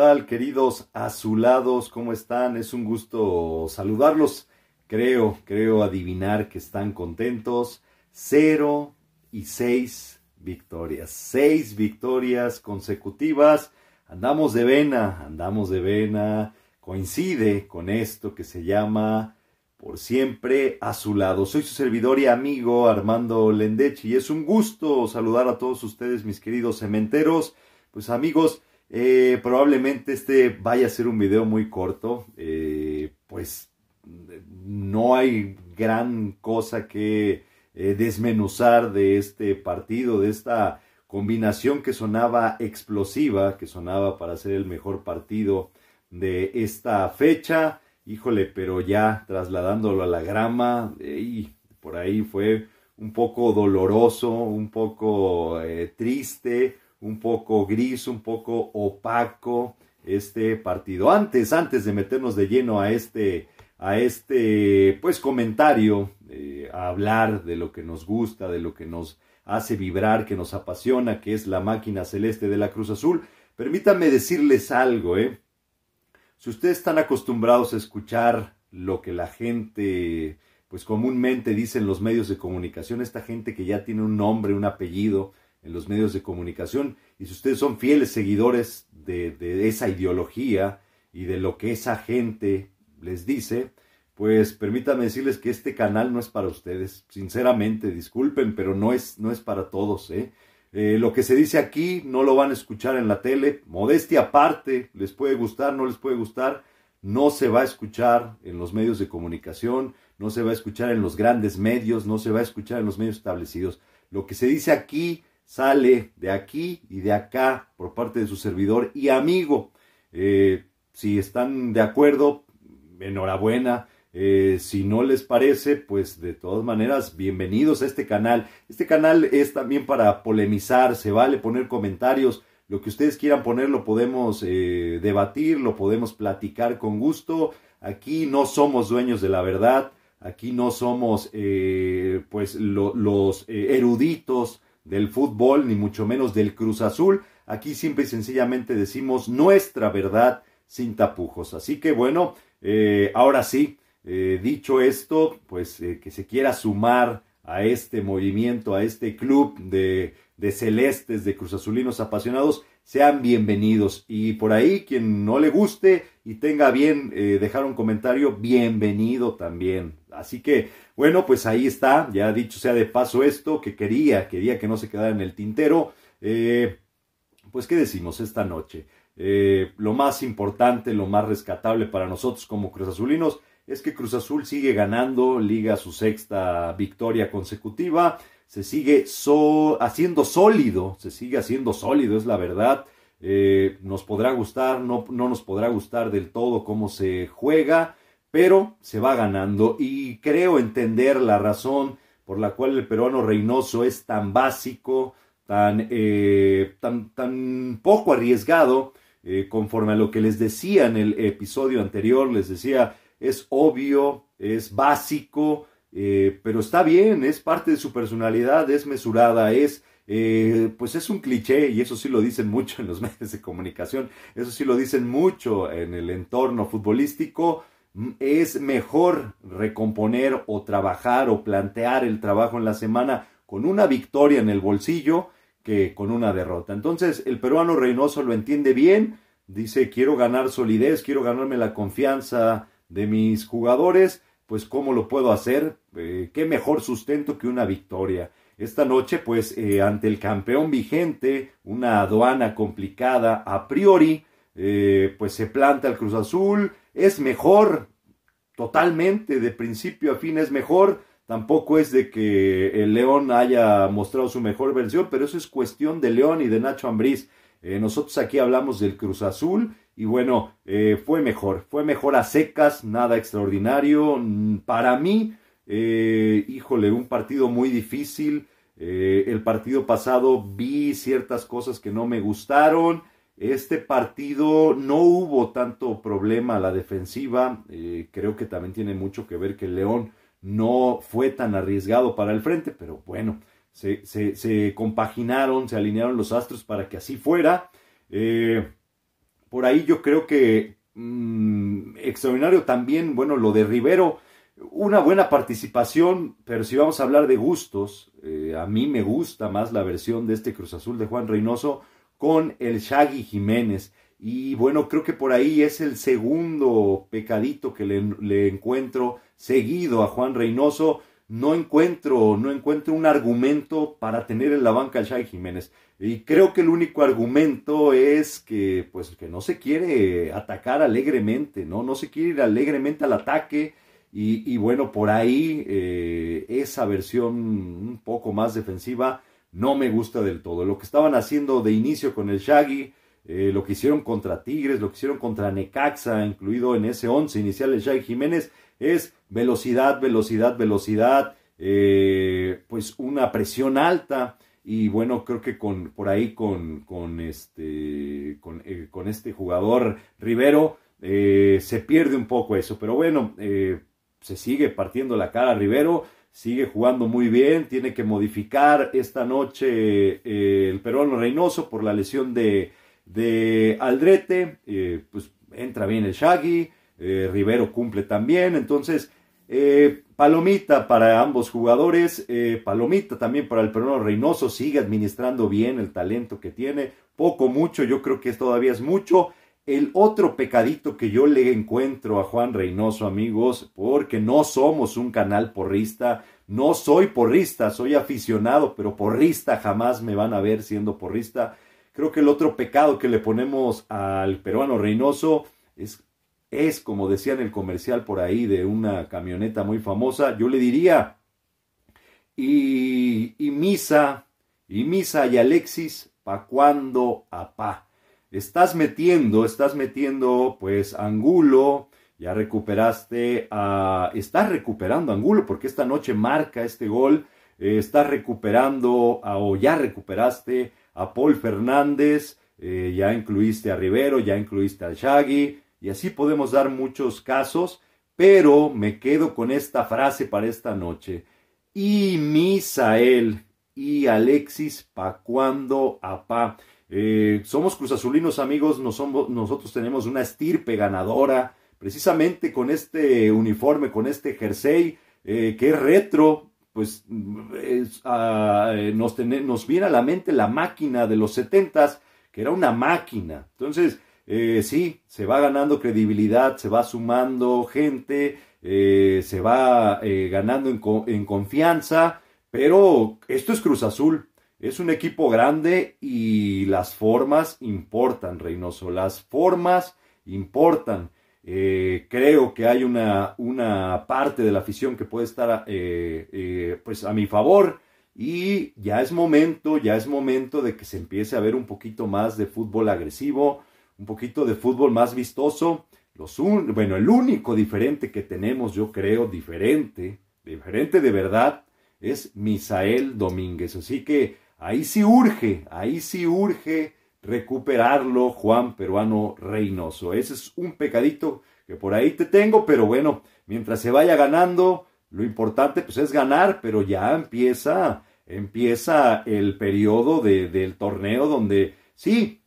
¿Qué tal, queridos azulados? ¿Cómo están? Es un gusto saludarlos. Creo, creo adivinar que están contentos. Cero y seis victorias. Seis victorias consecutivas. Andamos de vena, andamos de vena. Coincide con esto que se llama por siempre a su lado. Soy su servidor y amigo Armando Lendechi y es un gusto saludar a todos ustedes, mis queridos cementeros. Pues amigos, eh, probablemente este vaya a ser un video muy corto, eh, pues no hay gran cosa que eh, desmenuzar de este partido, de esta combinación que sonaba explosiva, que sonaba para ser el mejor partido de esta fecha. Híjole, pero ya trasladándolo a la grama, y por ahí fue un poco doloroso, un poco triste, un poco gris, un poco opaco este partido. Antes, antes de meternos de lleno a este, a este, pues comentario, eh, a hablar de lo que nos gusta, de lo que nos hace vibrar, que nos apasiona, que es la máquina celeste de la Cruz Azul, permítanme decirles algo, ¿eh? Si ustedes están acostumbrados a escuchar lo que la gente, pues comúnmente dicen los medios de comunicación, esta gente que ya tiene un nombre, un apellido, en los medios de comunicación. Y si ustedes son fieles seguidores de, esa ideología y de lo que esa gente les dice, pues permítanme decirles que este canal no es para ustedes. Sinceramente, disculpen, pero no es, no es para todos. ¿eh? Eh, lo que se dice aquí no lo van a escuchar en la tele. Modestia aparte, les puede gustar, no les puede gustar. No se va a escuchar en los medios de comunicación, no se va a escuchar en los grandes medios, no se va a escuchar en los medios establecidos. Lo que se dice aquí sale de aquí y de acá por parte de su servidor y amigo. Eh, si están de acuerdo, enhorabuena. Eh, si no les parece, pues de todas maneras, bienvenidos a este canal. Este canal es también para polemizar, se vale poner comentarios. Lo que ustedes quieran poner lo podemos eh, debatir, lo podemos platicar con gusto. Aquí no somos dueños de la verdad, aquí no somos pues los eruditos del fútbol, ni mucho menos del Cruz Azul. Aquí simple y sencillamente decimos nuestra verdad sin tapujos. Así que bueno, eh, ahora sí, eh, dicho esto, pues eh, que se quiera sumar a este movimiento, a este club de, celestes, de cruzazulinos apasionados, sean bienvenidos. Y por ahí, quien no le guste y tenga bien dejar un comentario, bienvenido también. Así que, bueno, pues ahí está, ya dicho sea de paso esto, que quería, quería que no se quedara en el tintero. Eh, pues, ¿qué decimos esta noche? Eh, lo más importante, lo más rescatable para nosotros como Cruz Azulinos es que Cruz Azul sigue ganando, liga su sexta victoria consecutiva, se sigue haciendo sólido, se sigue haciendo sólido, es la verdad. Eh, nos podrá gustar, no, no nos podrá gustar del todo cómo se juega, pero se va ganando y creo entender la razón por la cual el peruano Reynoso es tan básico, tan, eh, tan, tan poco arriesgado, eh, conforme a lo que les decía en el episodio anterior, les decía, es obvio, es básico, eh, pero está bien, es parte de su personalidad, es mesurada, es, pues es un cliché y eso sí lo dicen mucho en los medios de comunicación, eso sí lo dicen mucho en el entorno futbolístico, es mejor recomponer o trabajar o plantear el trabajo en la semana con una victoria en el bolsillo que con una derrota. Entonces el peruano Reynoso lo entiende bien, dice quiero ganar solidez, quiero ganarme la confianza de mis jugadores, pues cómo lo puedo hacer, eh, qué mejor sustento que una victoria. Esta noche, pues, eh, ante el campeón vigente, una aduana complicada a priori, eh, pues se planta el Cruz Azul, es mejor, totalmente, de principio a fin es mejor. Tampoco es de que el León haya mostrado su mejor versión, pero eso es cuestión de León y de Nacho Ambriz. Eh, nosotros aquí hablamos del Cruz Azul y bueno, eh, fue mejor, fue mejor a secas, nada extraordinario. Mm, para mí, eh, híjole, un partido muy difícil. el partido pasado vi ciertas cosas que no me gustaron. Este partido no hubo tanto problema a la defensiva. Creo que también tiene mucho que ver que el León no fue tan arriesgado para el frente, pero bueno, se, compaginaron, se alinearon los astros para que así fuera. Eh, por ahí yo creo que mm, extraordinario también, bueno, lo de Rivero, una buena participación, pero si vamos a hablar de gustos, eh, a mí me gusta más la versión de este Cruz Azul de Juan Reynoso con el Shaggy Jiménez. Y bueno, creo que por ahí es el segundo pecadito que le, le encuentro seguido a Juan Reynoso no encuentro, no encuentro un argumento para tener en la banca al Shai Jiménez. Y creo que el único argumento es que, pues, que no se quiere atacar alegremente, ¿no? No se quiere ir alegremente al ataque. Y, bueno, por ahí eh, esa versión un poco más defensiva no me gusta del todo. Lo que estaban haciendo de inicio con el Shaggy, eh, lo que hicieron contra Tigres, lo que hicieron contra Necaxa, incluido en ese 11 inicial el Shaggy Jiménez, es velocidad, velocidad, velocidad, eh, pues una presión alta. Y bueno, creo que con, por ahí con, con este, con, eh, este jugador Rivero eh, se pierde un poco eso, pero bueno, se sigue partiendo la cara Rivero, sigue jugando muy bien, tiene que modificar esta noche el peruano Reynoso por la lesión de, de Aldrete, pues entra bien el Shaggy, Rivero cumple también, entonces eh, palomita para ambos jugadores, eh, palomita también para el peruano Reynoso, sigue administrando bien el talento que tiene, poco, mucho, yo creo que todavía es mucho. El otro pecadito que yo le encuentro a Juan Reynoso, amigos, porque no somos un canal porrista, no soy porrista, soy aficionado, pero porrista jamás me van a ver siendo porrista. Creo que el otro pecado que le ponemos al peruano Reynoso es es, como decía en el comercial por ahí de una camioneta muy famosa, yo le diría, y, Misa, y Misa y Alexis, ¿pa' cuándo, apá? Estás metiendo, estás metiendo, pues, Angulo, ya recuperaste a, estás recuperando Angulo, porque esta noche marca este gol, eh, estás recuperando, a, o ya recuperaste a Paul Fernández, eh, ya incluiste a Rivero, ya incluiste al Shaggy, y así podemos dar muchos casos, pero me quedo con esta frase para esta noche. Y Misael y Alexis, ¿pa' cuando apá? Eh, somos cruzazulinos amigos, nosotros tenemos una estirpe ganadora, precisamente con este uniforme, con este jersey, eh, que es retro, pues ah, eh, nos, nos viene a la mente la máquina de los setentas, que era una máquina. Entonces, eh, sí, se va ganando credibilidad, se va sumando gente, eh, se va eh, ganando en, confianza, pero esto es Cruz Azul. Es un equipo grande y las formas importan, Reynoso. Las formas importan. creo que hay una, una, parte de la afición que puede estar pues a mi favor y ya es momento, ya es momento de que se empiece a ver un poquito más de fútbol agresivo, un poquito de fútbol más vistoso. Los bueno, el único diferente que tenemos, yo creo, diferente, diferente de verdad, es Misael Domínguez. Así que ahí sí urge, ahí sí urge recuperarlo Juan Peruano Reynoso. Ese es un pecadito que por ahí te tengo, pero bueno, mientras se vaya ganando, lo importante pues es ganar, pero ya empieza, empieza el periodo de, del torneo donde sí,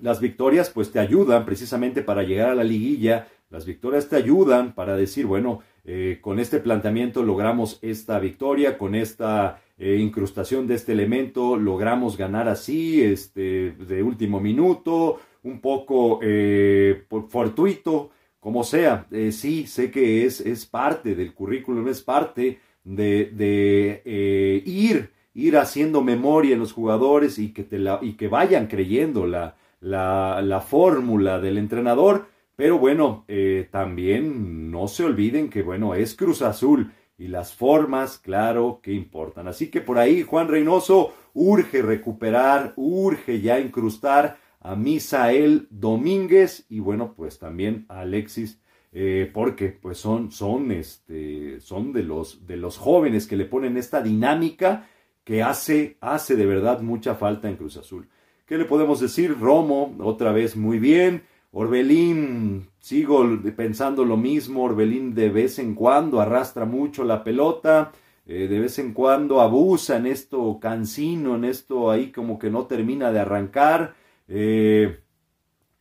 las victorias pues te ayudan precisamente para llegar a la liguilla, las victorias te ayudan para decir, bueno, eh, con este planteamiento logramos esta victoria, con esta eh, incrustación de este elemento logramos ganar así, este, de último minuto, un poco eh, fortuito, como sea. sí, sé que es, es parte del currículum, es parte de, de ir, ir haciendo memoria en los jugadores y que, te la, y que vayan creyendo la, la, fórmula del entrenador, pero bueno, eh, también no se olviden que bueno, es Cruz Azul y las formas, claro, que importan. Así que por ahí Juan Reynoso urge recuperar, urge ya incrustar a Misael Domínguez y bueno, pues también a Alexis. Eh, porque pues son, son, este, son de, los, de los jóvenes que le ponen esta dinámica que hace, hace de verdad mucha falta en Cruz Azul. ¿Qué le podemos decir? Romo, otra vez muy bien. Orbelín, sigo pensando lo mismo. Orbelín de vez en cuando arrastra mucho la pelota. Eh, de vez en cuando abusa en esto cansino, en esto ahí como que no termina de arrancar. Eh,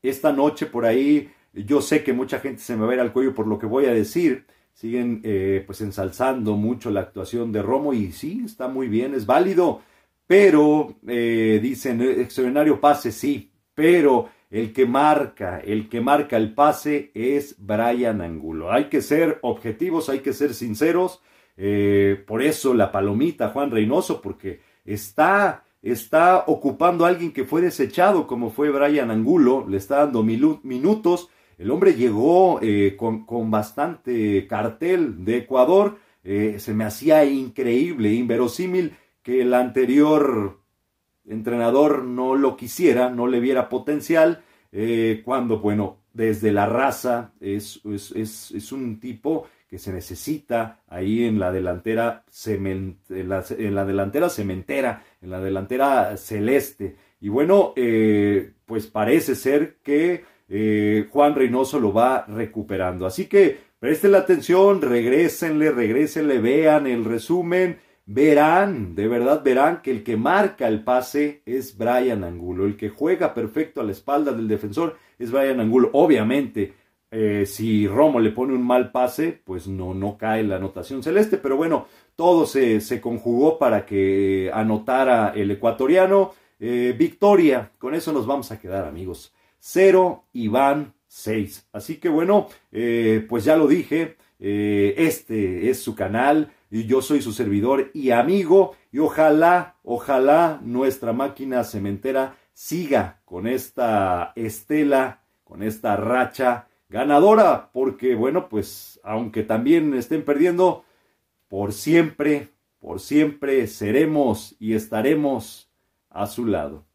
esta noche por ahí, yo sé que mucha gente se me va a ver al cuello por lo que voy a decir. Siguen eh, pues ensalzando mucho la actuación de Romo y sí, está muy bien, es válido. Pero eh, dicen, extraordinario pase, sí, pero el que marca, el que marca el pase es Brian Angulo. Hay que ser objetivos, hay que ser sinceros. Eh, por eso la palomita Juan Reynoso, porque está, está ocupando a alguien que fue desechado, como fue Brian Angulo, le está dando minutos. El hombre llegó eh, con, con, bastante cartel de Ecuador. Se me hacía increíble, inverosímil que el anterior entrenador no lo quisiera, no le viera potencial, cuando, bueno, desde la raza es un tipo que se necesita ahí en la delantera en, la, delantera cementera, en la delantera celeste. Y bueno, eh, pues parece ser que eh, Juan Reynoso lo va recuperando. Así que presten la atención, regrésenle, regrésenle, vean el resumen, verán, de verdad verán que el que marca el pase es Brian Angulo, el que juega perfecto a la espalda del defensor es Brian Angulo. Obviamente, eh, si Romo le pone un mal pase, pues no, no cae la anotación celeste, pero bueno, todo se, se conjugó para que anotara el ecuatoriano. Eh, victoria, con eso nos vamos a quedar amigos. Cero y van seis. Así que bueno, eh, pues ya lo dije, este es su canal y yo soy su servidor y amigo y ojalá, ojalá nuestra máquina cementera siga con esta estela, con esta racha ganadora, porque bueno, pues aunque también estén perdiendo, por siempre, por siempre seremos y estaremos a su lado.